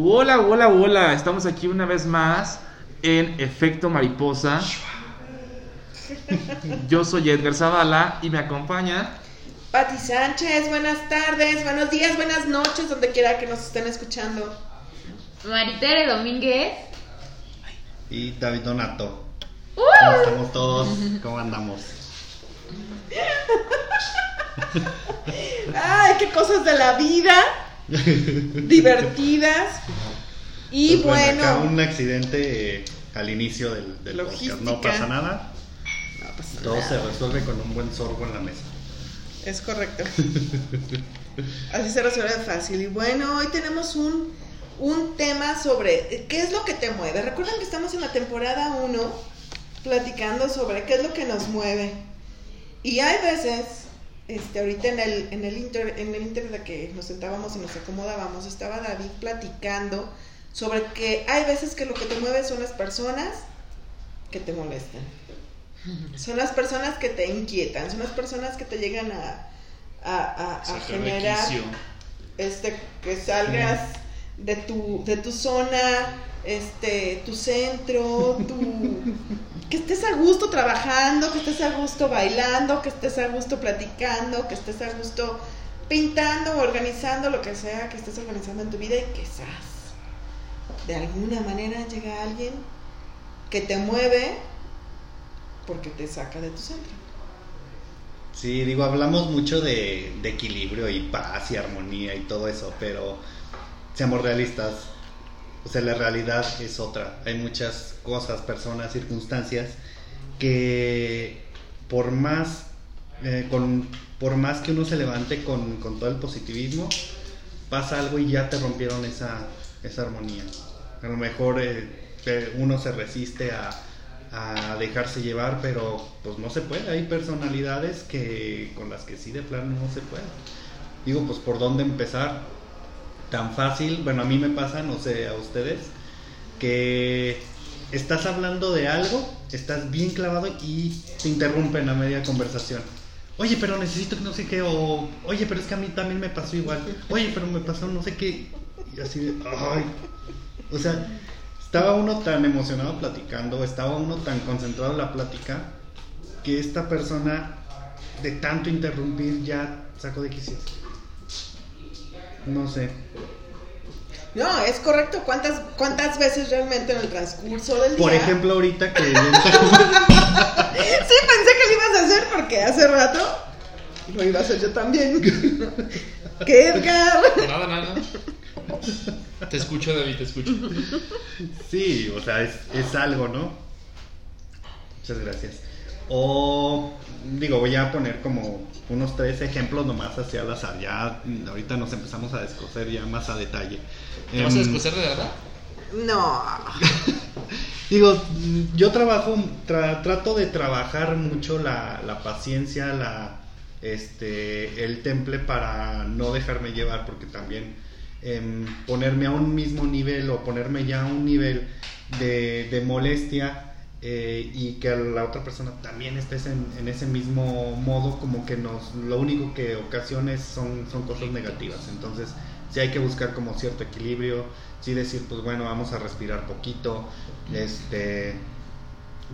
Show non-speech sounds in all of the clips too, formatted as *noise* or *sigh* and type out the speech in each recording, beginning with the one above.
Hola, hola, hola. Estamos aquí una vez más en Efecto Mariposa. Yo soy Edgar Zavala y me acompaña. Pati Sánchez, buenas tardes, buenos días, buenas noches, donde quiera que nos estén escuchando. Maritere Domínguez. Y David Donato. ¡Uh! ¿Cómo estamos todos? ¿Cómo andamos? *laughs* Ay, qué cosas de la vida. *laughs* divertidas. Y Pues bueno, acá un accidente eh, al inicio del, del podcast. No pasa nada. No pasa Todo nada. se resuelve con un buen sorbo en la mesa. Es correcto. *laughs* Así se resuelve fácil. Y bueno, hoy tenemos un, un tema sobre qué es lo que te mueve. Recuerden que estamos en la temporada 1 platicando sobre qué es lo que nos mueve. Y hay veces, este, ahorita en el, en el inter, en el inter de que nos sentábamos y nos acomodábamos, estaba David platicando sobre que hay veces que lo que te mueve son las personas que te molestan. *laughs* Son las personas que te inquietan, son las personas que te llegan a, a, a- a generar este, que salgas de tu, de tu zona, este, tu centro, tu, que estés a gusto trabajando, que estés a gusto bailando, que estés a gusto platicando, que estés a gusto pintando, organizando lo que sea que estés organizando en tu vida y quizás de alguna manera llega alguien que te mueve porque te saca de tu centro. Sí, digo, hablamos mucho de equilibrio y paz y armonía y todo eso, pero seamos realistas. O sea, la realidad es otra. Hay muchas cosas, personas, circunstancias que por más, eh, con, por más que uno se levante con, con todo el positivismo, pasa algo y ya te rompieron esa, esa armonía. A lo mejor eh, uno se resiste a, a dejarse llevar, pero pues no se puede. Hay personalidades que con las que sí de plano no se puede. Digo, pues por dónde empezar. Tan fácil, bueno, a mí me pasa, no sé a ustedes, que estás hablando de algo, estás bien clavado y te interrumpen a media conversación. Oye, pero necesito que no sé qué, o oye, pero es que a mí también me pasó igual. Oye, pero me pasó no sé qué. Y así de, ay. O sea, estaba uno tan emocionado platicando, estaba uno tan concentrado en la plática, que esta persona, de tanto interrumpir, ya sacó de quicio. No sé. No, es correcto. ¿Cuántas, cuántas veces realmente en el transcurso del día? Por ejemplo, ahorita que *laughs* Sí, pensé que lo ibas a hacer porque hace rato lo iba a hacer yo también. *laughs* ¿Qué, Edgar? Nada, nada. Te escucho, David, te escucho. Sí, o sea, es, es algo, ¿no? Muchas gracias. O, digo, voy a poner como unos tres ejemplos nomás hacia al azar. Ya mm, ahorita nos empezamos a descoser ya más a detalle. ¿Te vas a Em, descoser de verdad? No. *laughs* Digo, yo trabajo, tra- trato de trabajar mucho la, la paciencia, la, este, el temple para no dejarme llevar, porque también em, ponerme a un mismo nivel o ponerme ya a un nivel de, de molestia eh, y que a la otra persona también estés en, en ese mismo modo, como que nos, lo único que ocasiones son, son cosas negativas. Entonces, sí hay que buscar como cierto equilibrio, sí decir, pues bueno, vamos a respirar poquito, este,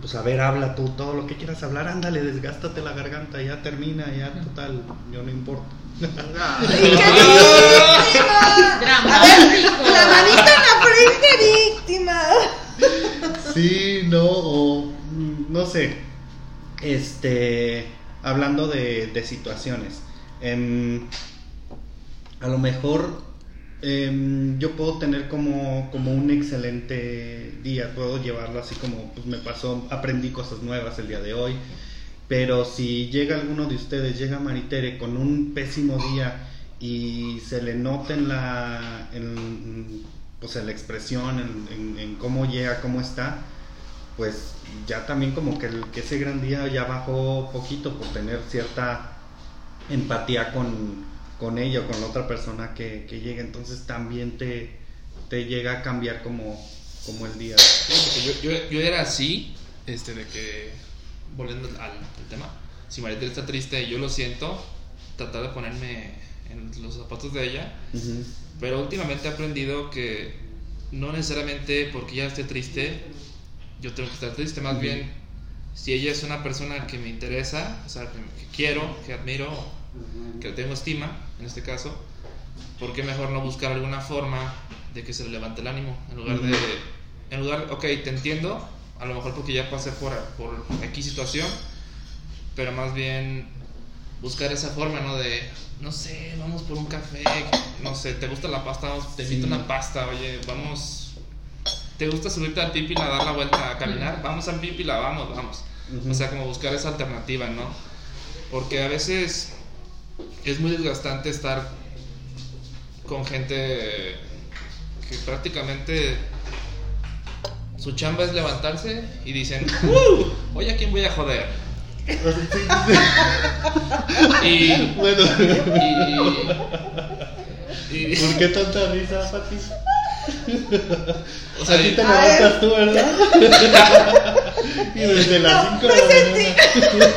pues a ver, habla tú todo lo que quieras hablar, ándale, desgástate la garganta, ya termina, ya total, yo no importa. ¡Ay, qué *laughs* Dramático. la manita en la frente. Sí, no, o no sé, este, hablando de, de situaciones, em, a lo mejor em, yo puedo tener como, como un excelente día, puedo llevarlo así como pues me pasó, aprendí cosas nuevas el día de hoy, pero si llega alguno de ustedes, llega Maritere con un pésimo día y se le nota en la, pues en la expresión, en, en- en cómo llega, cómo está, pues ya también como que, el- que ese gran día ya bajó poquito por tener cierta empatía con, con ella o con la otra persona que, que llega, entonces también te, te llega a cambiar como, como el día. Sí, yo, yo, yo era así, este, de que, volviendo al, al tema, si Maritere está triste y yo lo siento, tratar de ponerme en los zapatos de ella. Pero últimamente he aprendido que no necesariamente porque ya esté triste, yo tengo que estar triste, más bien si ella es una persona que me interesa, o sea, que, que quiero, que admiro, que tengo estima, en este caso, ¿por qué mejor no buscar alguna forma de que se le levante el ánimo? En lugar de, en lugar, ok, te entiendo, a lo mejor porque ya pasé por, por aquí situación, pero más bien buscar esa forma, ¿no? De, no sé, vamos por un café, no sé, ¿te gusta la pasta? Te invito Sí. una pasta, oye, vamos... ¿Te gusta subirte al Pípila, dar la vuelta a caminar? Vamos al Pípila, vamos, vamos. Ujú. O sea, como buscar esa alternativa, ¿no? Porque a veces es muy desgastante estar con gente que prácticamente su chamba es levantarse y dicen, *laughs* "Uh, Hoy a quién voy a joder. Y, Bueno, y, y- ¿por qué tanta risa, Pati? o sea, Así te A levantas tú, ¿verdad? *laughs* y desde las No, 5 de me la sentí- mañana.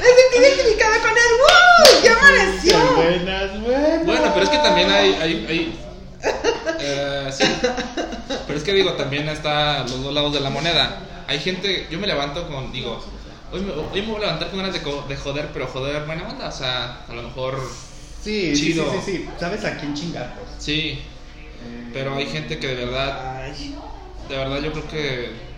Me sentí identificada con él. ¡Woo! ¡Ya amaneció! Buenas, buenas. Bueno, pero es que también hay. hay, hay eh, sí. Pero es que digo, también está los dos lados de la moneda. Hay gente. Yo me levanto con. Digo, hoy me, hoy me voy a levantar con ganas de, co- de joder, pero joder buena onda. O sea, a lo mejor. Sí, sí, sí, Chido. sí, sí. ¿Sabes a quién chingar? pues? Sí. Pero hay gente que de verdad. Ay. De verdad, yo creo que.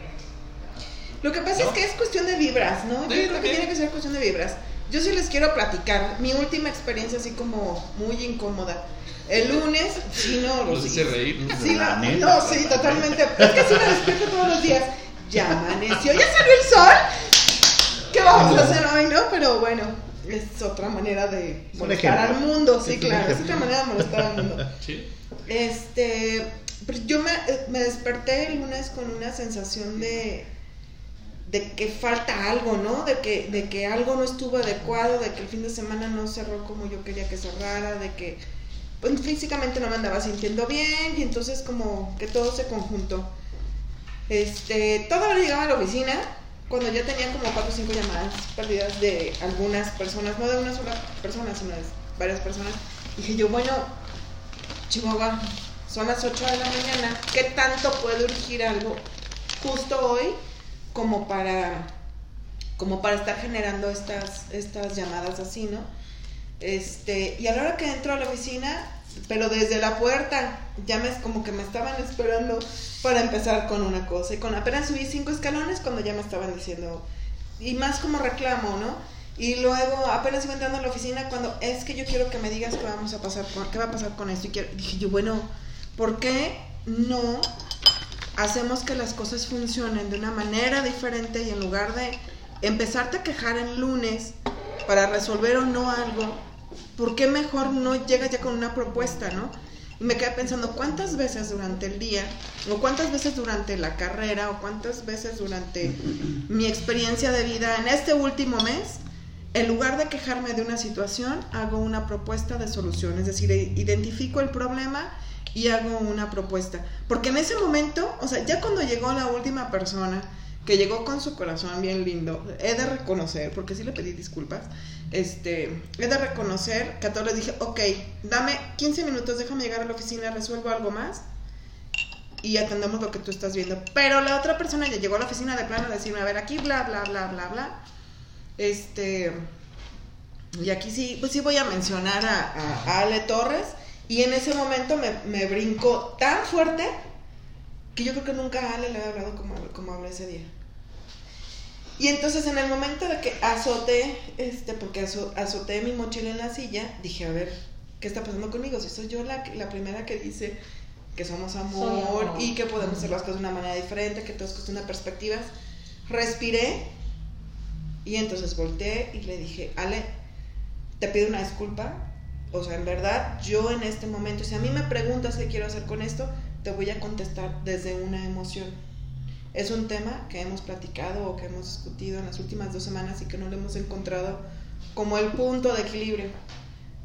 Lo que pasa es que es cuestión de vibras, ¿no? Yo Sí, creo que también. tiene que ser cuestión de vibras. Yo sí les quiero platicar mi última experiencia así como muy incómoda. El lunes, sí, no, *laughs* Los hice reír. Sí, La no, neta, no, sí, totalmente. Es que sí me despierto todos los días. Ya amaneció, ya salió el sol. ¿Qué vamos a hacer hoy, no? Pero bueno, es otra manera de molestar al mundo, sí, claro, es otra manera de molestar al mundo. *laughs* Sí. Este, pues yo me, me desperté el lunes con una sensación de, de que falta algo, ¿no? De que, de que algo no estuvo adecuado, de que el fin de semana no cerró como yo quería que cerrara, de que pues, físicamente no me andaba sintiendo bien y entonces como que todo se conjuntó. Este, todavía llegaba a la oficina cuando ya tenía como cuatro o cinco llamadas perdidas de algunas personas, no de una sola persona, sino de varias personas. Dije yo, bueno, Chihuahua, son las 8 de la mañana, ¿qué tanto puede urgir algo justo hoy como para como para estar generando estas estas llamadas así, ¿no? Este, y a la hora que entro a la oficina, pero desde la puerta, ya me como que me estaban esperando para empezar con una cosa y con apenas subí cinco escalones cuando ya me estaban diciendo y más como reclamo, ¿no? Y luego apenas iba entrando a la oficina cuando es que yo quiero que me digas qué vamos a pasar con, qué va a pasar con esto y quiero- dije yo, bueno, ¿por qué no hacemos que las cosas funcionen de una manera diferente y en lugar de empezarte a quejar el lunes para resolver o no algo, ¿por qué mejor no llegas ya con una propuesta, no? Y me quedé pensando cuántas veces durante el día, o cuántas veces durante la carrera, o cuántas veces durante mi experiencia de vida en este último mes, en lugar de quejarme de una situación, hago una propuesta de solución, es decir, identifico el problema y hago una propuesta. Porque en ese momento, o sea, ya cuando llegó la última persona, que llegó con su corazón bien lindo, he de reconocer, porque sí le pedí disculpas, este, he de reconocer que a todos les dije, ok, dame 15 minutos, déjame llegar a la oficina, resuelvo algo más y atendemos lo que tú estás viendo. Pero la otra persona ya llegó a la oficina de plano a decirme, a ver, aquí bla, bla, bla, bla, bla. Este, y aquí sí, pues sí voy a mencionar a Ale Torres. Y en ese momento me, me brincó tan fuerte que yo creo que nunca a Ale le había hablado como, como hablé ese día. Y entonces en el momento de que azoté, este, porque azo- azoté mi mochila en la silla, dije, a ver, ¿qué está pasando conmigo? Si soy yo la, la primera que dice que somos amor, amor. y que podemos hacer las cosas de una manera diferente, que todo es cuestión de perspectivas. Respiré y entonces volteé y le dije, Ale, te pido una disculpa. O sea, en verdad, yo en este momento, si a mí me preguntas qué quiero hacer con esto, te voy a contestar desde una emoción. Es un tema que hemos platicado o que hemos discutido en las últimas dos semanas y que no lo hemos encontrado como el punto de equilibrio.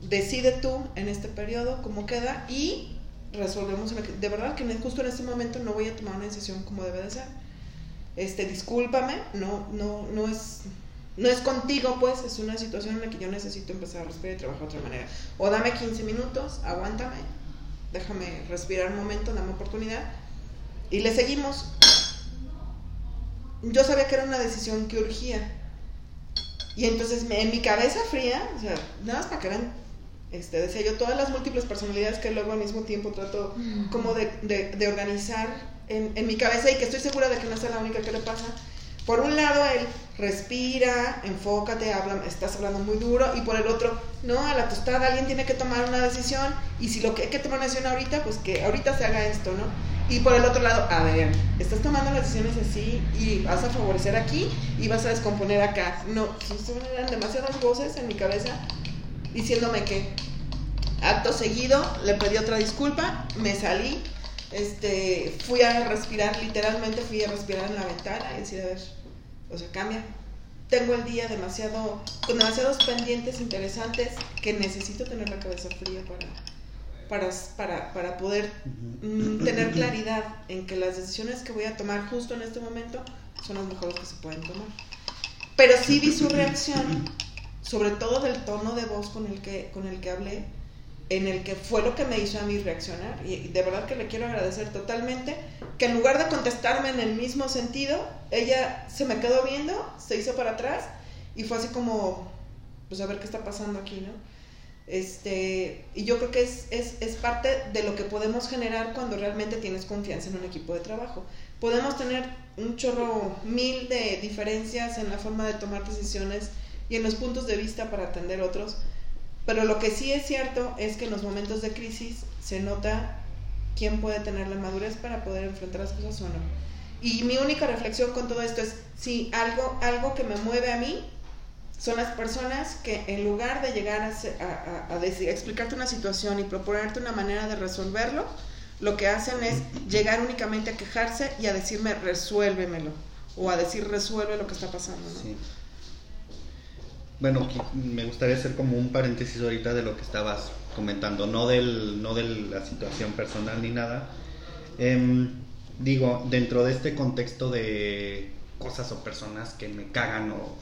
Decide tú en este periodo cómo queda y resolvemos. De verdad que justo en este momento no voy a tomar una decisión como debe de ser. Este, discúlpame, no, no, no es, no es contigo, pues, es una situación en la que yo necesito empezar a respirar y trabajar de otra manera. O dame 15 minutos, aguántame déjame respirar un momento, dame oportunidad. Y le seguimos. Yo sabía que era una decisión que urgía. Y entonces en mi cabeza fría, o sea, nada más para que vean, este, decía yo, todas las múltiples personalidades que luego al mismo tiempo trato como de, de- de organizar en, en mi cabeza y que estoy segura de que no es la única que le pasa. Por un lado, él respira, enfócate, habla, estás hablando muy duro, y por el otro, no, a la tostada alguien tiene que tomar una decisión, y si lo que hay que tomar una decisión ahorita, pues que ahorita se haga esto, ¿no? Y por el otro lado, a ver, estás tomando las decisiones así y vas a favorecer aquí y vas a descomponer acá. No, eran demasiadas voces en mi cabeza diciéndome que acto seguido le pedí otra disculpa, me salí, este, fui a respirar, literalmente fui a respirar en la ventana y decir, a ver, o sea, cambia. Tengo el día demasiado, con demasiados pendientes interesantes que necesito tener la cabeza fría para, para, para, para poder mm, tener claridad en que las decisiones que voy a tomar justo en este momento son las mejores que se pueden tomar. Pero sí vi su reacción, sobre todo del tono de voz con el que, con el que hablé, en el que fue lo que me hizo a mí reaccionar. Y de verdad que le quiero agradecer totalmente que en lugar de contestarme en el mismo sentido, ella se me quedó viendo, se hizo para atrás y fue así como, pues a ver qué está pasando aquí, ¿no? Este, y yo creo que es, es, es parte de lo que podemos generar cuando realmente tienes confianza en un equipo de trabajo. Podemos tener un chorro mil de diferencias en la forma de tomar decisiones y en los puntos de vista para atender otros, pero lo que sí es cierto es que en los momentos de crisis se nota quién puede tener la madurez para poder enfrentar las cosas o no. Y mi única reflexión con todo esto es si algo, algo que me mueve a mí son las personas que en lugar de llegar a, explicarte una situación y proponerte una manera de resolverlo, lo que hacen es llegar únicamente a quejarse y a decirme resuélvemelo o a decir resuelve lo que está pasando. Sí. Bueno, me gustaría hacer como un paréntesis ahorita de lo que estabas comentando, no, del, no de la situación personal ni nada. Em, digo, dentro de este contexto de cosas o personas que me cagan o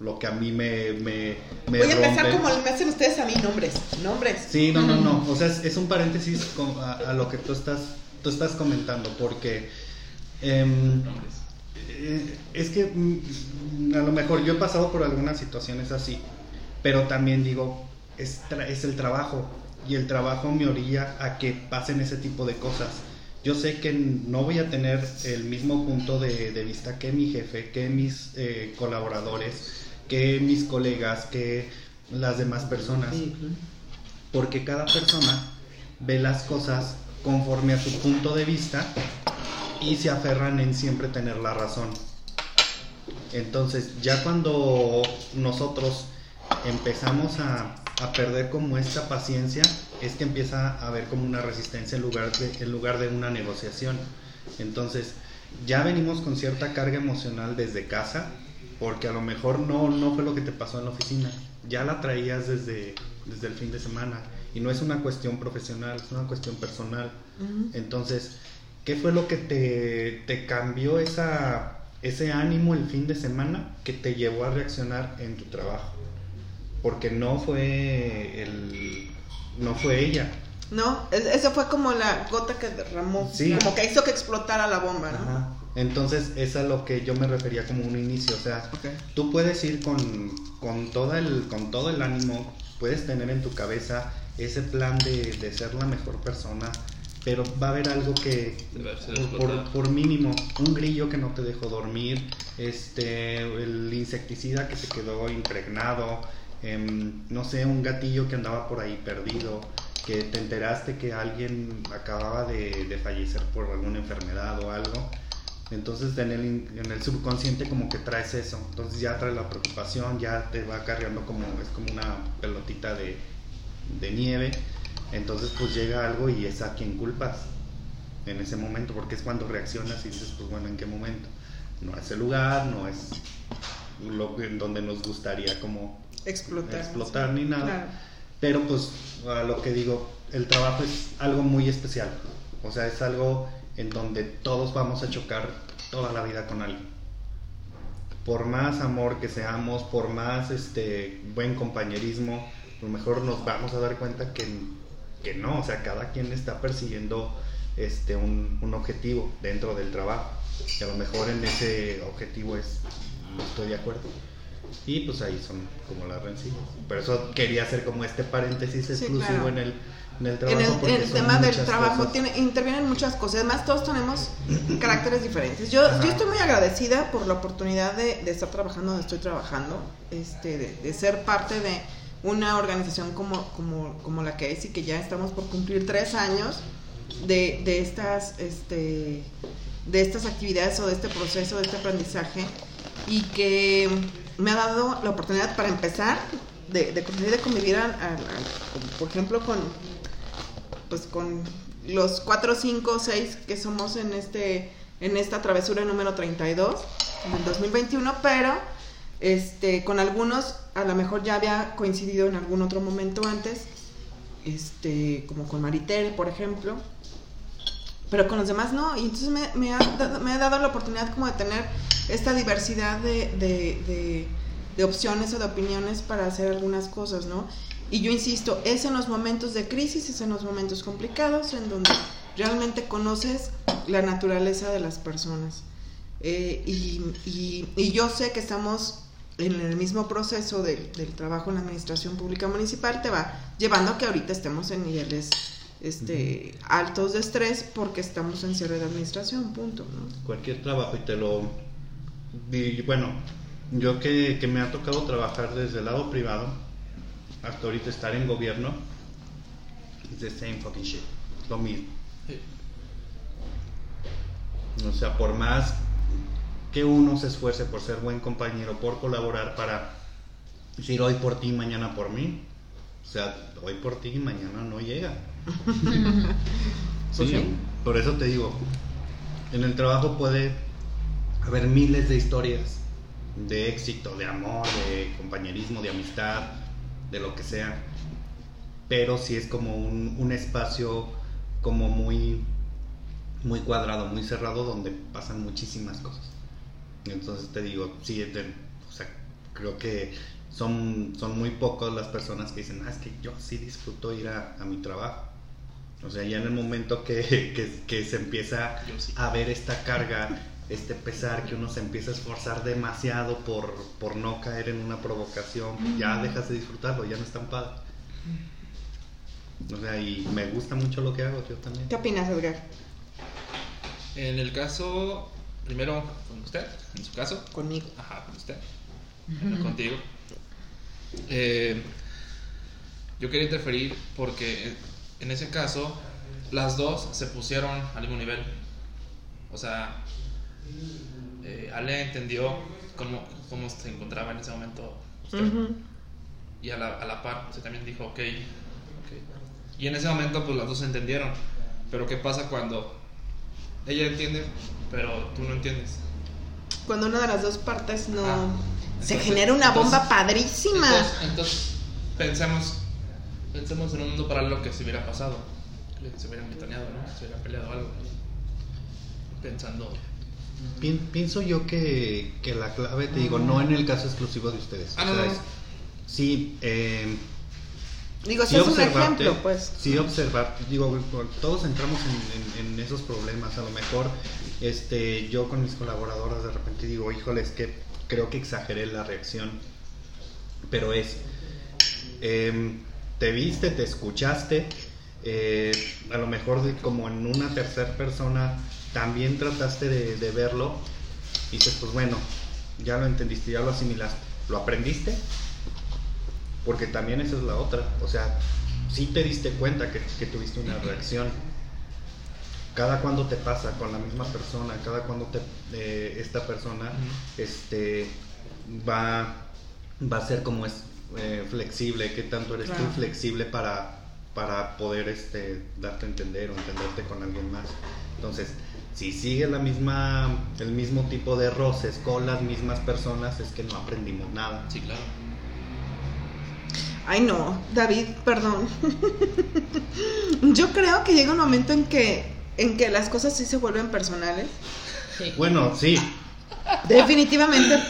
lo que a mí me, me, me Voy a empezar como me hacen ustedes a mí, nombres, nombres. Sí, no, no, no. O sea, es, es un paréntesis con- a, a lo que tú estás, tú estás comentando, porque em, eh, es que mm, a lo mejor yo he pasado por algunas situaciones así, pero también digo, es, tra- es el trabajo y el trabajo me orilla a que pasen ese tipo de cosas. Yo sé que no voy a tener el mismo punto de, de vista que mi jefe, que mis eh, colaboradores, que mis colegas, que las demás personas porque cada persona ve las cosas conforme a su punto de vista y se aferran en siempre tener la razón. Entonces, ya cuando nosotros empezamos a, a perder como esta paciencia, es que empieza a haber como una resistencia en lugar de, en lugar de una negociación. Entonces, ya venimos con cierta carga emocional desde casa, porque a lo mejor no, no fue lo que te pasó en la oficina, ya la traías desde, desde el fin de semana. Y no es una cuestión profesional, es una cuestión personal. Ujú. Entonces, ¿qué fue lo que te, te cambió esa, ese ánimo el fin de semana que te llevó a reaccionar en tu trabajo? Porque no fue el, no fue ella. No, es- esa fue como la gota que derramó, Sí. como que hizo que explotara la bomba, ¿no? Ajá. Entonces, es a lo que yo me refería como un inicio. O sea, Ok. tú puedes ir con, con, toda el, con todo el ánimo, puedes tener en tu cabeza ese plan de, de ser la mejor persona, pero va a haber algo que, por, por- mínimo, un grillo que no te dejó dormir, este, el insecticida que se quedó impregnado, em, no sé, un gatillo que andaba por ahí perdido, que te enteraste que alguien acababa de, de fallecer por alguna enfermedad o algo. Entonces en el, en el subconsciente como que traes eso, entonces ya trae la preocupación, ya te va cargando como, es como una pelotita de, de nieve, entonces pues llega algo y es a quien culpas en ese momento, porque es cuando reaccionas y dices, pues bueno, ¿en qué momento? No es el lugar, no es lo en donde nos gustaría como Explotar. explotar ni nada. Claro. Pero pues a lo que digo, el trabajo es algo muy especial. O sea, es algo en donde todos vamos a chocar toda la vida con alguien. Por más amor que seamos, por más este buen compañerismo, a lo mejor nos vamos a dar cuenta que que no, o sea, cada quien está persiguiendo este, un, un objetivo dentro del trabajo. Y a lo mejor en ese objetivo es, no estoy de acuerdo. Y pues ahí son como las rencillas. Por eso quería hacer como este paréntesis Sí, exclusivo claro. en el, en el trabajo. el, en el son tema del trabajo tiene, intervienen muchas cosas. Además, todos tenemos *coughs* caracteres diferentes. Yo, Ajá. yo estoy muy agradecida por la oportunidad de, de estar trabajando donde estoy trabajando, este, de, de ser parte de una organización como, como, como la que es y que ya estamos por cumplir tres años de, de estas este, de estas actividades o de este proceso, de este aprendizaje y que me ha dado la oportunidad para empezar de, de, de convivir, con- por ejemplo, con pues con los 4, 5, 6 que somos en este en esta travesura número 32 del 2021, pero este con algunos a lo mejor ya había coincidido en algún otro momento antes, este como con Maritere, por ejemplo, pero con los demás no, y entonces me, ha, dado, me ha dado la oportunidad como de tener esta diversidad de, de, opciones o de opiniones para hacer algunas cosas, ¿no? Y yo insisto, es en los momentos de crisis, es en los momentos complicados, en donde realmente conoces la naturaleza de las personas. Eh, y yo sé que estamos en el mismo proceso del, del trabajo en la administración pública municipal, te va llevando a que ahorita estemos en niveles este, altos de estrés porque estamos en cierre de administración, punto. ¿no? cualquier trabajo y te lo y bueno yo que, que me ha tocado trabajar desde el lado privado hasta ahorita estar en gobierno it's the same fucking shit lo mismo Sí. o sea por más que uno se esfuerce por ser buen compañero por colaborar para decir hoy por ti mañana por mí o sea hoy por ti y mañana no llega *laughs* Sí, por eso te digo, en el trabajo puede haber miles de historias de éxito, de amor, de compañerismo, de amistad, de lo que sea, pero sí es como un, un espacio como muy, muy cuadrado, muy cerrado, donde pasan muchísimas cosas. Entonces te digo, sí, de- o sea, creo que son, son muy pocas las personas que dicen, ah, es que yo sí disfruto ir a, a mi trabajo. O sea, ya en el momento que, *laughs* que- que se empieza sí. a ver esta carga, este pesar, que uno se empieza a esforzar demasiado por, por no caer en una provocación, ya dejas de disfrutarlo, ya no es tan padre. O sea, y me gusta mucho lo que hago, yo también. ¿Qué opinas, Edgar? En el caso, primero con usted, en su caso, Conmigo. ajá, con usted, no *laughs* contigo. Eh, yo quería interferir porque en ese caso las dos se pusieron al mismo nivel. O sea, eh, Ale entendió cómo, cómo se encontraba en ese momento usted. Y a la, a la par, se también dijo, ok, ok. Y en ese momento, pues las dos se entendieron. Pero ¿qué pasa cuando ella entiende, pero tú no entiendes? Cuando una de las dos partes no... Ah, se entonces- genera una bomba entonces- padrísima. Entonces, entonces, pensemos, pensemos en un mundo paralelo que se hubiera pasado, que se hubieran mitoneado, ¿no? Se hubiera peleado algo. Pensando, Pien- pienso yo que, que la clave, te digo, no en el caso exclusivo de ustedes. Ah, o no, sea, no. es- sí, eh, Digo, sí ese es un ejemplo, pues. sí observar, digo, todos entramos en, en- en esos problemas, a lo mejor este, yo con mis colaboradoras de repente digo, híjole, es que creo que exageré la reacción, pero es, em, te viste, te escuchaste, eh, a lo mejor de- como en una tercera persona también trataste de, de verlo y dices, pues bueno, ya lo entendiste, ya lo asimilaste, ¿lo aprendiste? Porque también esa es la otra. O sea, si te diste cuenta que, que tuviste una reacción. Cada cuando te pasa con la misma persona, cada cuando te, eh, esta persona este, va, va a ser como es eh, flexible, qué tanto eres Claro. tú flexible para, para poder este, darte a entender o entenderte con alguien más. Entonces, si sigue la misma, el mismo tipo de roces con las mismas personas, es que no aprendimos nada. sí, claro. Ay, no, David, perdón. *laughs* Yo creo que llega un momento en que, en que las cosas sí se vuelven personales. Sí. Bueno, sí, Definitivamente.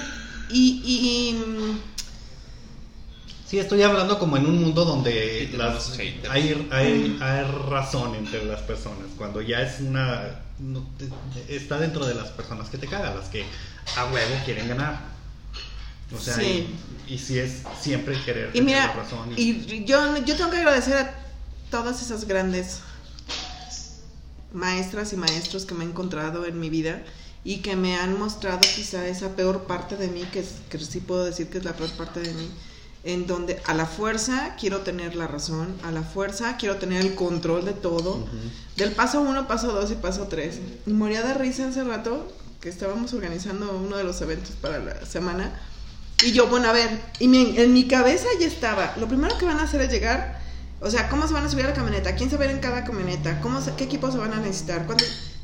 Y, y, Sí, estoy hablando como en un mundo donde las, hay, hay, hay razón entre las personas. Cuando ya es una. no te- está dentro de las personas que te cagan, las que a huevo quieren ganar. O sea, Sí. y, y si es siempre querer Y tener mira, la razón. y yo, yo tengo que agradecer a todas esas grandes maestras y maestros que me he encontrado en mi vida y que me han mostrado quizá esa peor parte de mí, que, es- que sí puedo decir que es la peor parte de mí, en donde a la fuerza quiero tener la razón, a la fuerza quiero tener el control de todo, Ujú. del paso 1, paso 2 y paso 3. Y moría de risa hace rato que estábamos organizando uno de los eventos para la semana. Y yo, bueno, a ver, y en mi cabeza ya estaba, lo primero que van a hacer es llegar, o sea, ¿cómo se van a subir a la camioneta? ¿Quién se va a ir en cada camioneta? ¿Cómo se- ¿Qué equipos se van a necesitar?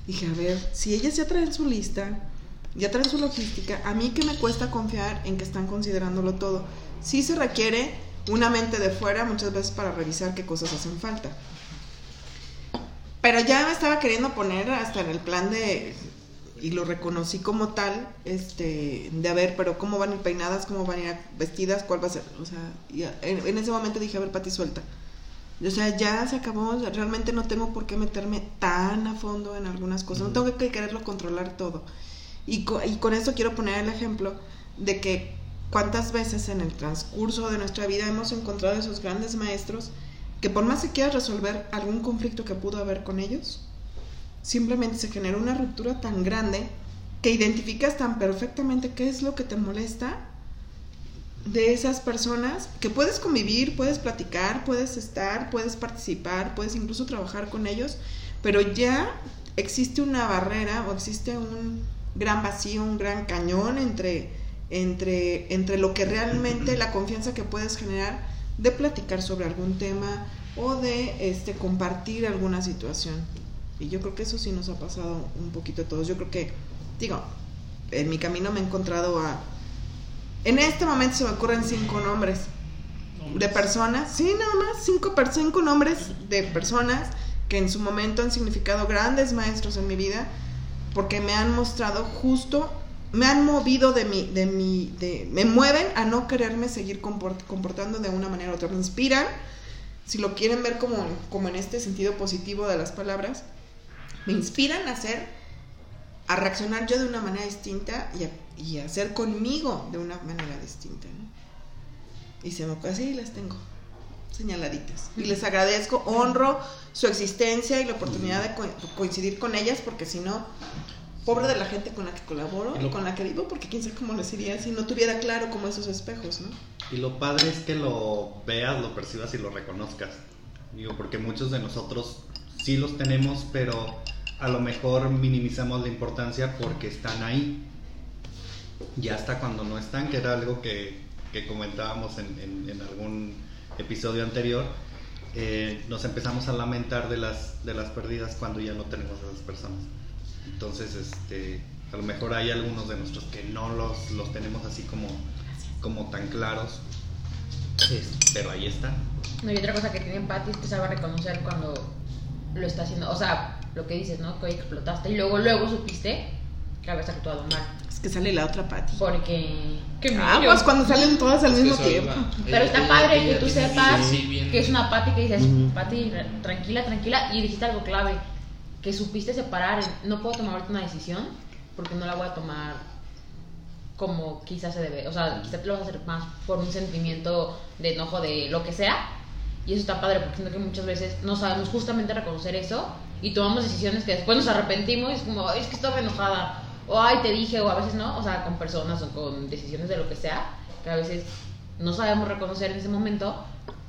Dije, a ver, si ellas ya traen su lista, ya traen su logística, a mí que me cuesta confiar en que están considerándolo todo. Sí se requiere una mente de fuera muchas veces para revisar qué cosas hacen falta. Pero ya me estaba queriendo poner hasta en el plan de, y lo reconocí como tal, este, de a ver, pero cómo van a ir peinadas, cómo van a ir vestidas, cuál va a ser, o sea, en, en ese momento dije, a ver, Pati, suelta. O sea, ya se acabó, realmente no tengo por qué meterme tan a fondo en algunas cosas, no tengo que quererlo controlar todo. Y, co- y con esto quiero poner el ejemplo de que cuántas veces en el transcurso de nuestra vida hemos encontrado esos grandes maestros que por más que quieras resolver algún conflicto que pudo haber con ellos, simplemente se genera una ruptura tan grande que identificas tan perfectamente qué es lo que te molesta de esas personas que puedes convivir, puedes platicar, puedes estar, puedes participar, puedes incluso trabajar con ellos, pero ya existe una barrera o existe un gran vacío, un gran cañón entre, entre, entre lo que realmente la confianza que puedes generar de platicar sobre algún tema o de este, compartir alguna situación. Y yo creo que eso sí nos ha pasado un poquito a todos. Yo creo que, digo, en mi camino me he encontrado a... En este momento se me ocurren cinco nombres de personas, sí, nada más, cinco, per- cinco nombres de personas que en su momento han significado grandes maestros en mi vida, porque me han mostrado justo, me han movido de mi, de mi, de, me mueven a no quererme seguir comport- comportando de una manera u otra, me inspiran, si lo quieren ver como, como en este sentido positivo de las palabras, me inspiran a hacer, a reaccionar yo de una manera distinta y a, y a hacer conmigo de una manera distinta, ¿no? Y se me así las tengo señaladitas. Y les agradezco, honro su existencia y la oportunidad de co- coincidir con ellas, porque si no, pobre de la gente con la que colaboro Y lo- y con la que vivo, porque quién sabe cómo les iría si no tuviera claro como esos espejos, ¿no? Y lo padre es que lo veas, lo percibas y lo reconozcas. Digo, porque muchos de nosotros sí los tenemos, pero a lo mejor minimizamos la importancia porque están ahí. Y hasta cuando no están, que era algo que, que comentábamos en, en- algún episodio anterior, eh, nos empezamos a lamentar de las, de las pérdidas cuando ya no tenemos a esas personas. Entonces, este, a lo mejor hay algunos de nuestros que no los, los tenemos así como, como tan claros, pero ahí están. No, y otra cosa que tiene Patty es que sabe reconocer cuando lo está haciendo. O sea, lo que dices, ¿no? Que hoy explotaste y luego, luego supiste que habías actuado mal. Es que sale la otra Pati. Porque. ¡Qué Aguas cuando salen todas al mismo tiempo. Pero Ella- está ella- padre ella que tú sepas sí, que es una Patty que dices, Ujú. Patty, tranquila, tranquila. Y dijiste algo clave, que supiste separar. No puedo tomar ahorita una decisión porque no la voy a tomar como quizás se debe. O sea, quizás te lo vas a hacer más por un sentimiento de enojo, de lo que sea. Y eso está padre porque siento que muchas veces no sabemos justamente reconocer eso y tomamos decisiones que después nos arrepentimos y es como, "Ay, es que estaba enojada. O ay, te dije, o a veces no. O sea, con personas o con decisiones de lo que sea, que a veces no sabemos reconocer en ese momento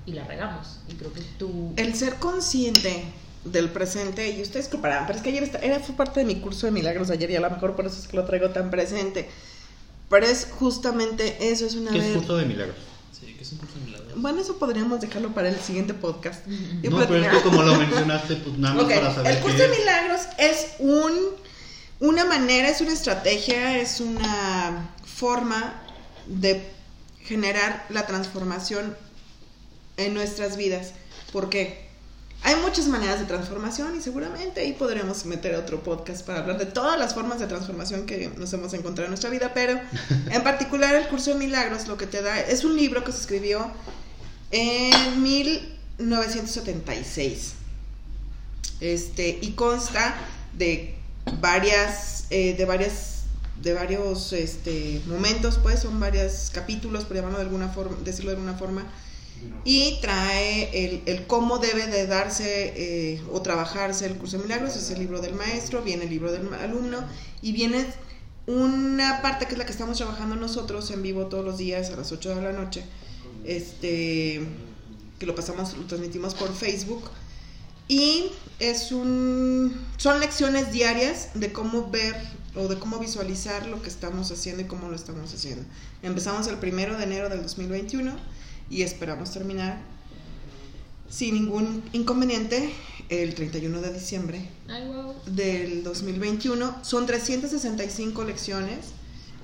y la regamos. Y creo que tú... El ser consciente del presente, y ustedes disculparán, pero es que ayer esta- era, fue parte de mi curso de milagros ayer y a lo mejor por eso es que lo traigo tan presente. Pero es justamente eso, es una ¿Qué es curso de milagros? Sí, que es un curso de milagros. Bueno, eso podríamos dejarlo para el siguiente podcast. Y No, pero es que como lo mencionaste, pues nada más para saber El curso qué de es. milagros es un una manera, es una estrategia, es una forma de generar la transformación en nuestras vidas. ¿Por qué? Hay muchas maneras de transformación y seguramente ahí podremos meter otro podcast para hablar de todas las formas de transformación que nos hemos encontrado en nuestra vida, pero *laughs* en particular el curso de milagros lo que te da es un libro que se escribió en 1976. Este, y consta de varias, eh, de varias, de varios este, momentos, pues, son varios capítulos, por llamarlo de alguna forma, decirlo de alguna forma, y trae el, el cómo debe de darse eh, o trabajarse el curso de milagros, es el libro del maestro, viene el libro del alumno, y viene una parte que es la que estamos trabajando nosotros en vivo todos los días a las 8 de la noche, este, que lo pasamos, lo transmitimos por Facebook, y es un, son lecciones diarias de cómo ver o de cómo visualizar lo que estamos haciendo y cómo lo estamos haciendo. Empezamos el primero de enero del 2021 y esperamos terminar sin ningún inconveniente el 31 de diciembre del 2021. Son 365 lecciones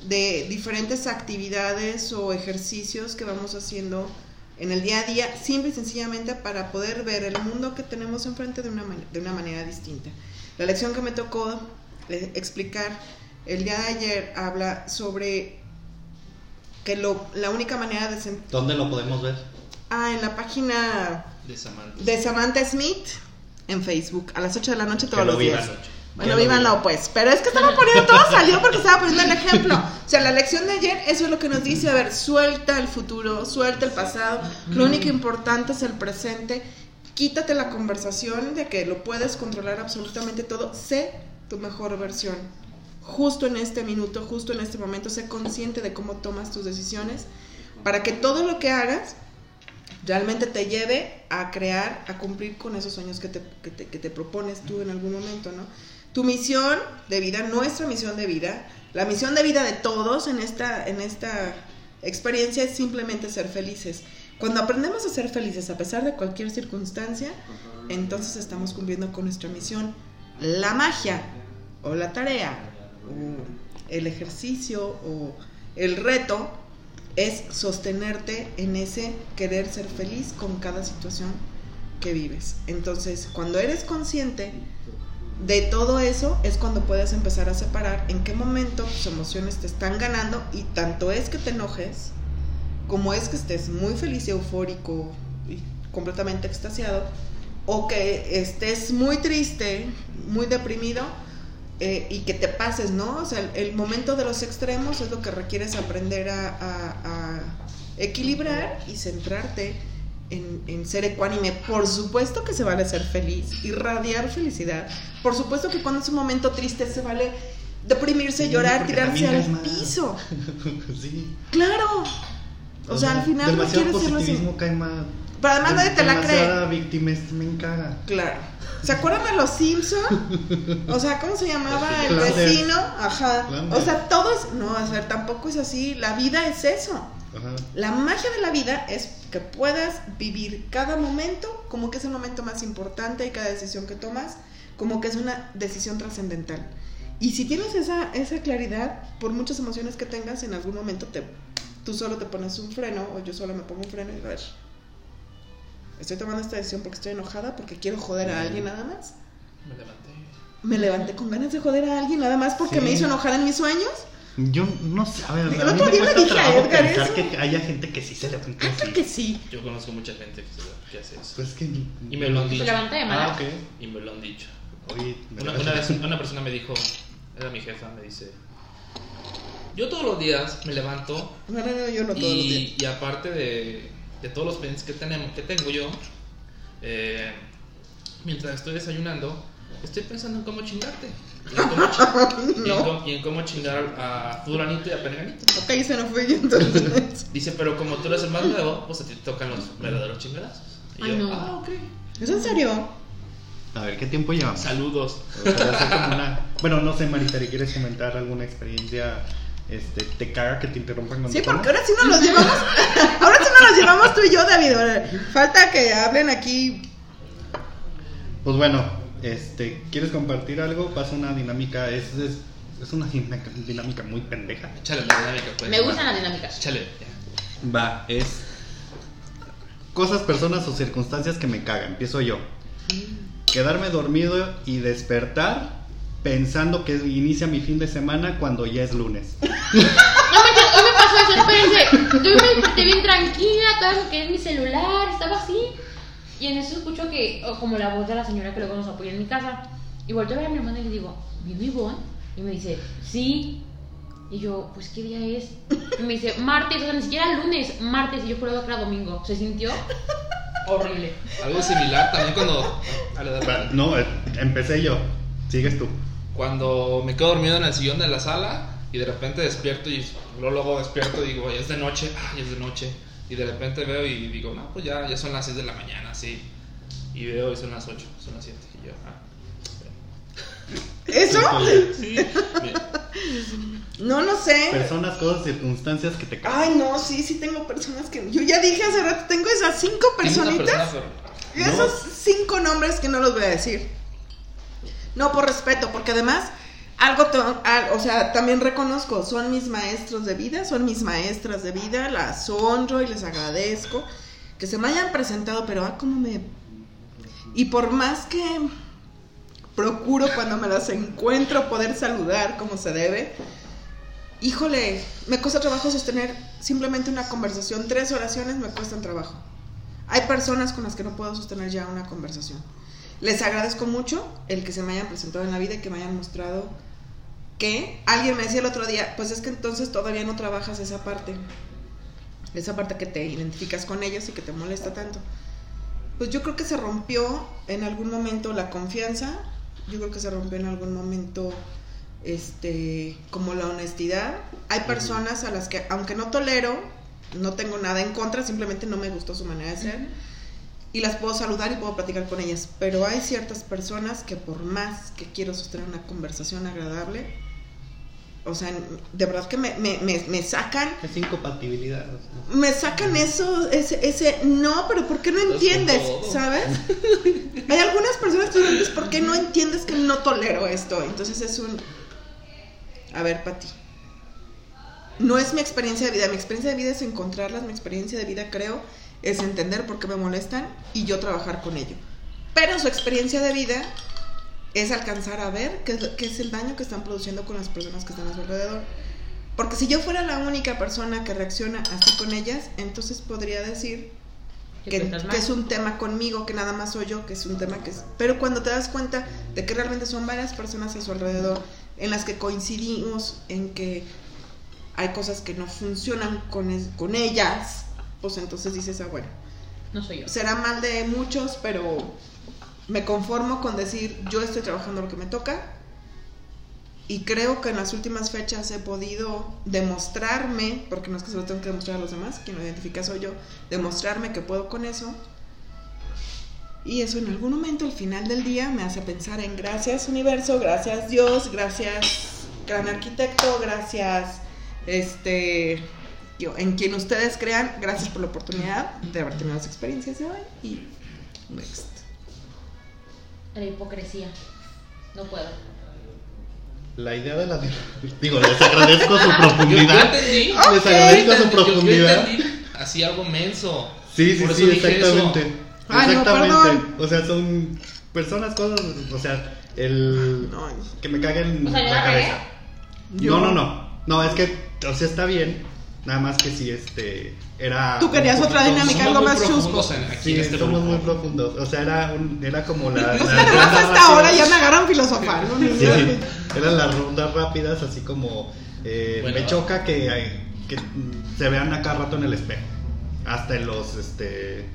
de diferentes actividades o ejercicios que vamos haciendo en el día a día, simple y sencillamente para poder ver el mundo que tenemos enfrente de una, de una manera distinta. La lección que me tocó eh, explicar el día de ayer habla sobre que lo, la única manera de... ¿Dónde lo podemos ver? Ah, en la página De Samantha. de Samantha Smith en Facebook a las 8 de la noche todos Que los días. Bueno, Ya lo vivan vi. no, pues. Pero es que estaba poniendo todo, salió porque estaba poniendo el ejemplo. O sea, la lección de ayer, eso es lo que nos dice, a ver, suelta el futuro, suelta el pasado. Lo único importante es el presente. Quítate la conversación de que lo puedes controlar absolutamente todo. Sé tu mejor versión. Justo en este minuto, justo en este momento, sé consciente de cómo tomas tus decisiones para que todo lo que hagas realmente te lleve a crear, a cumplir con esos sueños que te, que te, que te propones tú en algún momento, ¿no? Tu misión de vida, nuestra misión de vida, la misión de vida de todos en esta, en esta experiencia es simplemente ser felices. Cuando aprendemos a ser felices a pesar de cualquier circunstancia, entonces estamos cumpliendo con nuestra misión. La magia o la tarea o el ejercicio o el reto es sostenerte en ese querer ser feliz con cada situación que vives. Entonces, cuando eres consciente de todo eso, es cuando puedes empezar a separar en qué momento tus emociones te están ganando y tanto es que te enojes, como es que estés muy feliz y eufórico y completamente extasiado, o que estés muy triste, muy deprimido, eh, y que te pases, ¿no? O sea, el, el momento de los extremos es lo que requieres aprender a, a- a equilibrar y centrarte en, en ser ecuánime. Por supuesto que se vale ser feliz, irradiar felicidad. Por supuesto que cuando es un momento triste se vale deprimirse, Sí, llorar, tirarse al piso. *laughs* sí. Claro. O sea, al final no quieres positivismo cae mal. Pero además nadie te la cree. Víctima me encaga. Claro. ¿Se acuerdan de los Simpson? O sea, ¿cómo se llamaba el Flanders. vecino? Ajá. Flanders. O sea, todos. No, a ver, tampoco es así. La vida es eso. Ajá. La magia de la vida es que puedas vivir cada momento como que es el momento más importante y cada decisión que tomas como que es una decisión trascendental. Y si tienes esa, esa claridad, por muchas emociones que tengas, en algún momento te, tú solo te pones un freno o yo solo me pongo un freno y a ver, estoy tomando esta decisión porque estoy enojada, porque quiero joder a alguien nada más. Me levanté. Me levanté con ganas de joder a alguien nada más porque Sí. me hizo enojar en mis sueños. Yo no sé, a ver, El otro día le dije a Edgar pensar eso. que haya gente que sí se levanta Ah, así. creo que sí. Yo conozco mucha gente que, se- hace eso. Pues que... Y me lo han Se dicho. levanta de Ah, malas. ok. Y me lo han dicho. Oye, Una, una vez una persona me dijo, era mi jefa, me dice, yo todos los días me levanto No, no, no, yo no todos los días. y, y aparte de, de todos los pendientes que, tenemos, que tengo yo, eh, mientras estoy desayunando, estoy pensando en cómo chingarte. Y en cómo, chi- *laughs* y en No. cómo- y en cómo chingar a fulanito y a perenganito. Ok, ese no fui yo entonces. *laughs* Dice, pero como tú eres el más nuevo, pues a ti te tocan los verdaderos chingadazos. Y Ay, yo, no. ah, ok. ¿Es en serio? A ver, ¿qué tiempo llevamos? Saludos. Una- *laughs* Bueno, no sé, Maritari, ¿quieres comentar alguna experiencia? Este, ¿Te caga que te interrumpan con Sí, porque ahora sí nos los llevamos. *laughs* ahora sí nos los llevamos tú y yo, David. Falta que hablen aquí. Pues bueno, este, ¿quieres compartir algo? Pasa una dinámica, es, es, es una dinámica, dinámica muy pendeja. Échale la dinámica, pues. Me gustan las dinámicas. Échale. ya. Va, es cosas, personas o circunstancias que me cagan. Empiezo yo. Quedarme dormido y despertar pensando que inicia mi fin de semana cuando ya es lunes. *laughs* No manches, hoy me pasó eso espérense. Yo me desperté bien tranquila, todavía me quedé en mi celular, estaba así. Y en eso escucho que, como la voz de la señora que luego nos apoya en mi casa. Y volteo a ver a mi hermana y le digo, ¿vino Ivonne? Y me dice, sí. Y yo, pues, ¿qué día es? Y me dice, martes, o sea, ni siquiera lunes, martes. Y yo juraba que era domingo. Se sintió horrible. Algo similar también cuando. a la edad- No, eh, empecé yo. Sigues tú. Cuando me quedo dormido en el sillón de la sala y de repente despierto y luego, luego despierto y digo, ya es de noche, ya es de noche. Y de repente veo y digo, no, pues ya, ya son las 6 de la mañana, sí. Y veo y son las 8, son las 7. Y yo, ah. ¿Eso? Sí, *laughs* bien. No, no sé. Personas, cosas, circunstancias que te caen. Ay, no, sí, sí tengo personas que... Yo ya dije hace rato, tengo esas cinco personitas. persona, pero- Esos cinco nombres que no los voy a decir. No por respeto, porque además, algo, o sea, también reconozco, son mis maestros de vida, son mis maestras de vida, las honro y les agradezco que se me hayan presentado, pero ah, cómo me... Y por más que procuro cuando me las encuentro poder saludar como se debe, híjole, me cuesta trabajo sostener simplemente una conversación, tres oraciones me cuestan trabajo. Hay personas con las que no puedo sostener ya una conversación. Les agradezco mucho el que se me hayan presentado en la vida y que me hayan mostrado que alguien me decía el otro día, pues es que entonces todavía no trabajas esa parte. Esa parte que te identificas con ellos y que te molesta tanto. Pues yo creo que se rompió en algún momento la confianza, yo creo que se rompió en algún momento este como la honestidad. Hay personas a las que aunque no tolero, no tengo nada en contra, simplemente no me gustó su manera de ser. Y las puedo saludar y puedo platicar con ellas. Pero hay ciertas personas que por más que quiero sostener una conversación agradable, o sea, de verdad que me, me, me, me sacan, Es incompatibilidad. me sacan eso, ese, ese, no, pero ¿por qué no entiendes? ¿Sabes? *laughs* Hay algunas personas que dicen, "Pues, ¿por qué no entiendes que no tolero esto? Entonces es un, a ver, Pati. No es mi experiencia de vida, mi experiencia de vida es encontrarlas, mi experiencia de vida creo es entender por qué me molestan y yo trabajar con ello. Pero su experiencia de vida es alcanzar a ver qué es, lo- qué es el daño que están produciendo con las personas que están a su alrededor. Porque si yo fuera la única persona que reacciona así con ellas, entonces podría decir Que es un tema conmigo, que nada más soy yo, que es un tema que es... Pero cuando te das cuenta de que realmente son varias personas a su alrededor en las que coincidimos en que hay cosas que no funcionan con, es- con ellas, pues entonces dices, ah, bueno, No soy yo. será mal de muchos, pero me conformo con decir, yo estoy trabajando lo que me toca. Y creo que en las últimas fechas he podido demostrarme, porque no es que se lo tengo que demostrar a los demás, quien lo identifica soy yo, demostrarme que puedo con eso. Y eso en algún momento, al final del día, me hace pensar en gracias universo, gracias Dios, gracias gran arquitecto, gracias este yo, en quien ustedes crean, gracias por la oportunidad de haber tenido las experiencias de hoy y next. La hipocresía. No puedo. La idea de la. *laughs* Digo, les agradezco su Yo, yo profundidad. entendí. Les Ok. agradezco su Yo- yo- yo profundidad. así algo menso. Sí, sí, sí, exactamente. eso. Ay, no, exactamente. o sea, son personas, cosas. O sea, el. No, Que me caguen O sea, ¿yo la cabeza. Yo- No, no, no. No, es que, o sea, está bien. Nada más que si este. Era. Tú querías otra dinámica, algo más chusco. Sí, este somos grupo. muy profundos. O sea, era, un, era como la. *laughs* la hasta rápida. ahora ya me agarran filosofando. Sí, sí. Eran las rondas rápidas, así como. eh, Bueno, me choca que, hay- que se vean a cada rato en el espejo. Hasta en los. Este,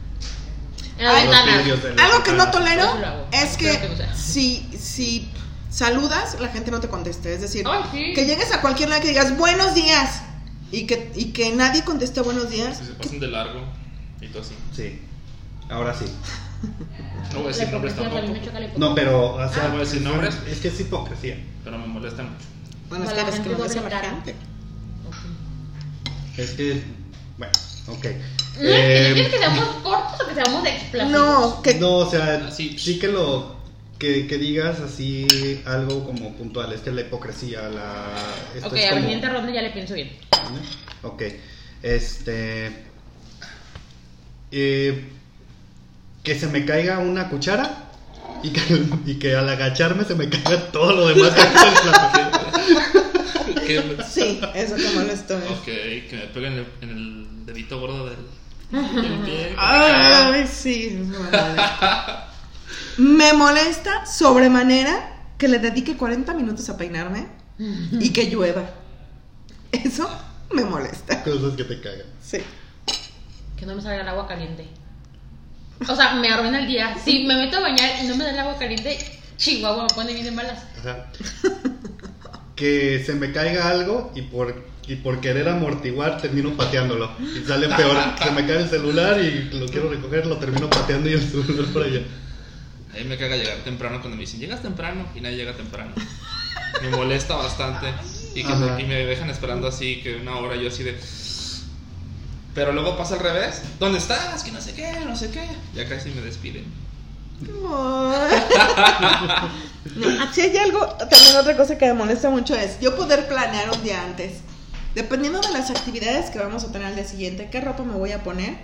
Ay, Algo que no tolero hago. es que no si, si saludas, la gente no te conteste. Es decir, Ay, sí. que llegues a cualquier lado y que digas buenos días y que, y que nadie conteste buenos días. Si se pasan de largo y todo así. Sí. Ahora sí. *laughs* No voy a decir nombres tampoco. No, pero. O Ah, sea, voy a decir nombres. Es que es hipocresía. Pero me molesta mucho. Bueno, es que la que gente no la cara. gente. Ok. Es que. Bueno, ok. ¿No Eh, ¿Quieres que seamos cortos o que seamos explosivos? No, que No, o sea, Así. sí que lo que, que digas así algo como puntual, es que la hipocresía, la esto Ok, es a la como- siguiente ronda ya le pienso bien. Ok. Este eh, que se me caiga una cuchara y que, y que al agacharme se me caiga todo lo demás *laughs* que hay en el plato. ¿Qué me- Sí, eso te molestó. Ok, que me peguen en el, en el dedito gordo del, del pie. que. Ay, sí, eso me molesta. Sobremanera que le dedique 40 minutos a peinarme y que llueva. Eso me molesta. Cosas que te cagan. Sí. Que no me salga el agua caliente. O sea, me arruina el día. Si me meto a bañar y no me da el agua caliente, chihuahua, me pone bien de malas. Ajá. que se me caiga algo y por, y por querer amortiguar termino pateándolo. Y sale peor. Se me cae el celular y lo quiero recoger, lo termino pateando y el celular por allá. A mí me caga llegar temprano cuando me dicen, llegas temprano y nadie llega temprano. Me molesta bastante. Y, que me, y me dejan esperando así, que una hora yo así de... Pero luego pasa al revés. ¿Dónde estás? Que no sé qué, no sé qué. Ya casi me despiden. *laughs* No, si hay algo, también otra cosa que me molesta mucho es yo poder planear un día antes. Dependiendo de las actividades que vamos a tener al día siguiente, qué ropa me voy a poner.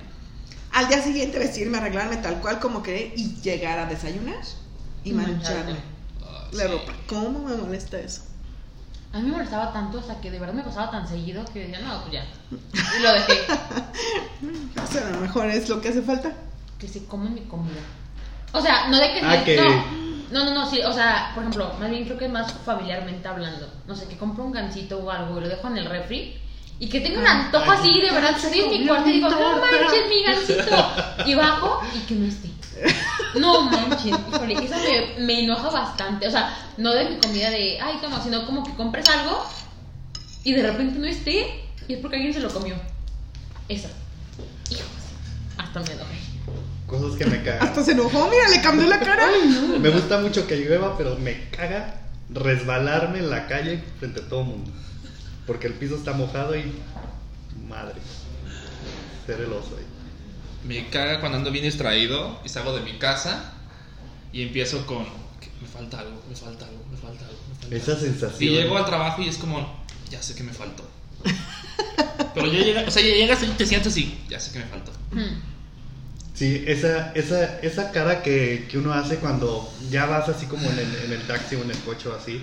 Al día siguiente vestirme, arreglarme tal cual como quería y llegar a desayunar y mancharme la sí. ropa. ¿Cómo me molesta eso? A mí me molestaba tanto hasta que de verdad me pasaba tan seguido que decía, no, pues ya. Y lo dejé. *laughs* O sea, a lo mejor es lo que hace falta. Que se comen mi comida. O sea, no de que Ah, no, que- no, no, no, sí, o sea, por ejemplo, más bien creo que es más familiarmente hablando. No sé, que compro un gansito o algo y lo dejo en el refri. Y que tengo un antojo Ay, así, de verdad, estoy en mi cuarto y digo, no manches, mi gansito. *laughs* Y bajo y que no esté. No manches, híjole, eso me, me enoja bastante. O sea, no de mi comida de, ay, toma, sino como que compres algo y de repente no esté y es porque alguien se lo comió. Esa. Hijos, hasta me enojé. Cosas que me cagan. Hasta se enojó, mira, le cambió la cara. Me gusta mucho que llueva, pero me caga resbalarme en la calle frente a todo el mundo. Porque el piso está mojado y. Madre. Ser el oso ahí. Me caga cuando ando bien distraído y salgo de mi casa y empiezo con... Me falta algo, me falta algo, me falta algo. Me falta Esa algo". sensación. Y llego al trabajo y es como, ya sé que me faltó. Pero yo llego, o sea, ya llegas y te sientes así, ya sé que me faltó. Hmm. Sí, esa, esa, esa cara que, que uno hace cuando ya vas así como en el, en el taxi o en el coche o así,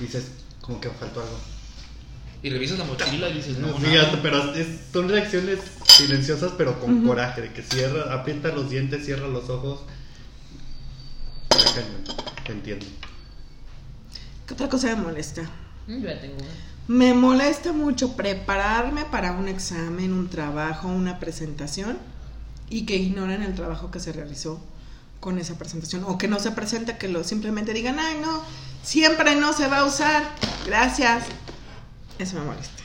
dices, como que me faltó algo. Y revisas la mochila y dices, no, Sí, nada. hasta- pero es- son reacciones silenciosas, pero con coraje, de que cierra, aprieta los dientes, cierra los ojos. Te entiendo. ¿Qué otra cosa me molesta? Mm, Yo ya tengo una. Me molesta mucho prepararme para un examen, un trabajo, una presentación y que ignoren el trabajo que se realizó con esa presentación o que no se presente, que lo simplemente digan, ay no, siempre no se va a usar, gracias. Eso me molesta.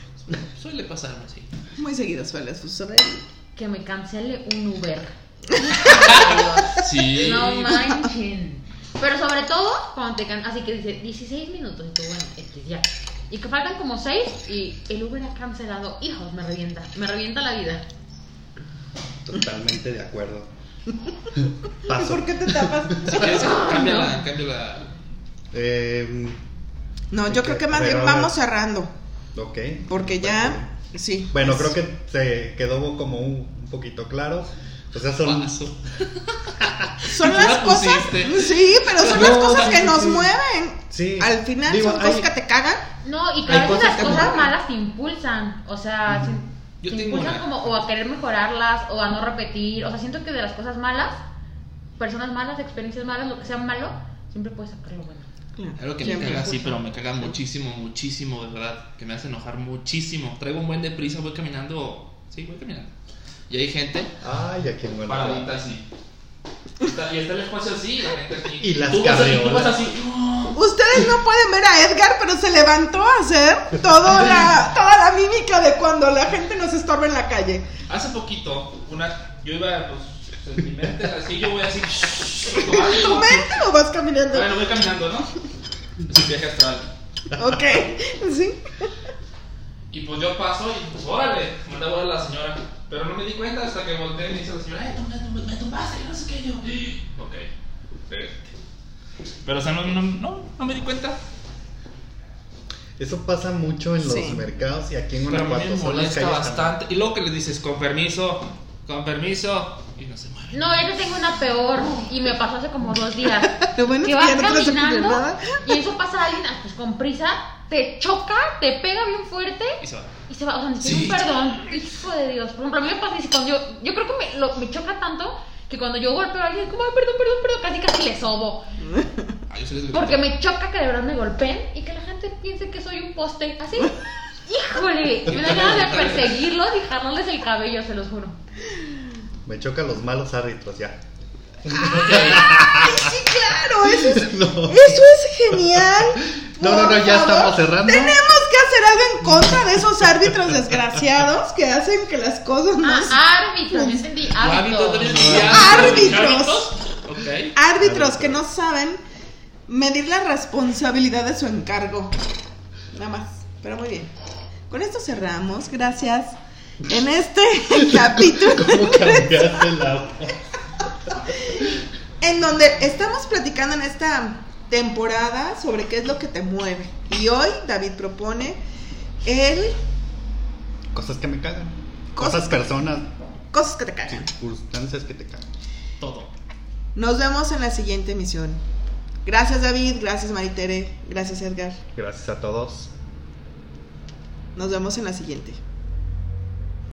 Suele pasarme así. Muy seguido suele suceder. Que me cancele un Uber. *laughs* Sí. No manchen. Pero sobre todo cuando te can así que dice 16 minutos y tú, bueno, este ya. Y que faltan como 6 y el Uber ha cancelado. Hijos, me revienta. Me revienta la vida. Totalmente de acuerdo. *laughs* ¿Y Paso. por qué te tapas? Si quieres, cambia la, cambia la... Eh, No, yo creo que más bien vamos cerrando, ok. porque ya, sí. Bueno, es- creo que se quedó como un, un poquito claro. O sea, son. Paso. *laughs* Son las la cosas, sí, pero son No, las cosas que nos sí. mueven. Sí. Al final Digo, son hay- cosas que te cagan. No, y que veces cosas las que cosas malas te impulsan. O sea, te impulsan una. como o a querer mejorarlas o a no repetir. O sea, siento que de las cosas malas, personas malas, experiencias malas, lo que sea malo, siempre puedes sacar lo bueno. Claro, Algo que siempre. me caga así, pero me caga muchísimo, muchísimo, de verdad. Que me hace enojar muchísimo. Traigo un buen deprisa, voy caminando. Sí, voy caminando. Y hay gente Ay, aquí en paradita así. Está- y está el espacio así, y la gente aquí. Y las tú vas, así, tú cabriolas. vas así. Ustedes no pueden ver a Edgar, pero se levantó a hacer toda la, toda la mímica de cuando la gente nos estorba en la calle. Hace poquito, una, yo iba, pues, en mi mente, así, yo voy así. ¿Tu mente o vas caminando? Bueno, voy caminando, ¿no? Es un viaje astral. Ok, sí. Y pues yo paso y pues órale, mandé a la señora. Pero no me di cuenta hasta que volteé y me dice la señora, ay, tú me, me, tumbaste, no sé qué yo. Ok, espérate. Pero o sea, no, no, no, no me di cuenta. Eso pasa mucho en los Sí. mercados y aquí en Guanajuato son las molesta calles bastante. Y luego que le dices, con permiso, con permiso, y no se mueve. No, yo tengo una peor y me pasó hace como dos días. *laughs* Lo bueno que es vas que ya no vas a poner caminando nada. y eso pasa a alguien ah, pues con prisa te choca, te pega bien fuerte Y se va. y se va. O sea, ni Sí. un perdón. Hijo de Dios. Por ejemplo, a mí me pasa y cuando yo, yo creo que me, lo- me choca tanto que cuando yo golpeo a alguien, como, ay, perdón, perdón, perdón, casi casi le sobo. *laughs* Yo sí les Porque me choca que de verdad me golpeen y que la gente piense que soy un poste. Así. *laughs* Híjole, me da ganas de perseguirlos y jalarles el cabello, se los juro. Me chocan los malos árbitros ya. Ay, sí, claro, eso es, *laughs* No. eso es genial. No, no, no, ya favor, estamos cerrando. Tenemos que hacer algo en contra de esos árbitros desgraciados que hacen que las cosas no Ah, árbitros, yo entendí. Hábitos, Árbitros. Árbitros. árbitros que no saben medir la responsabilidad de su encargo. Nada más, pero muy bien. Con esto cerramos, gracias. En este *laughs* capítulo *laughs* ¿Cómo cambiaste la voz? en donde estamos platicando en esta temporada sobre qué es lo que te mueve. Y hoy David propone el Cosas que me cagan. Cosas Cosas, personas, cosas que te cagan. circunstancias que te cagan. Todo. Nos vemos en la siguiente emisión. Gracias David, gracias Maritere, gracias Edgar. Gracias a todos. Nos vemos en la siguiente.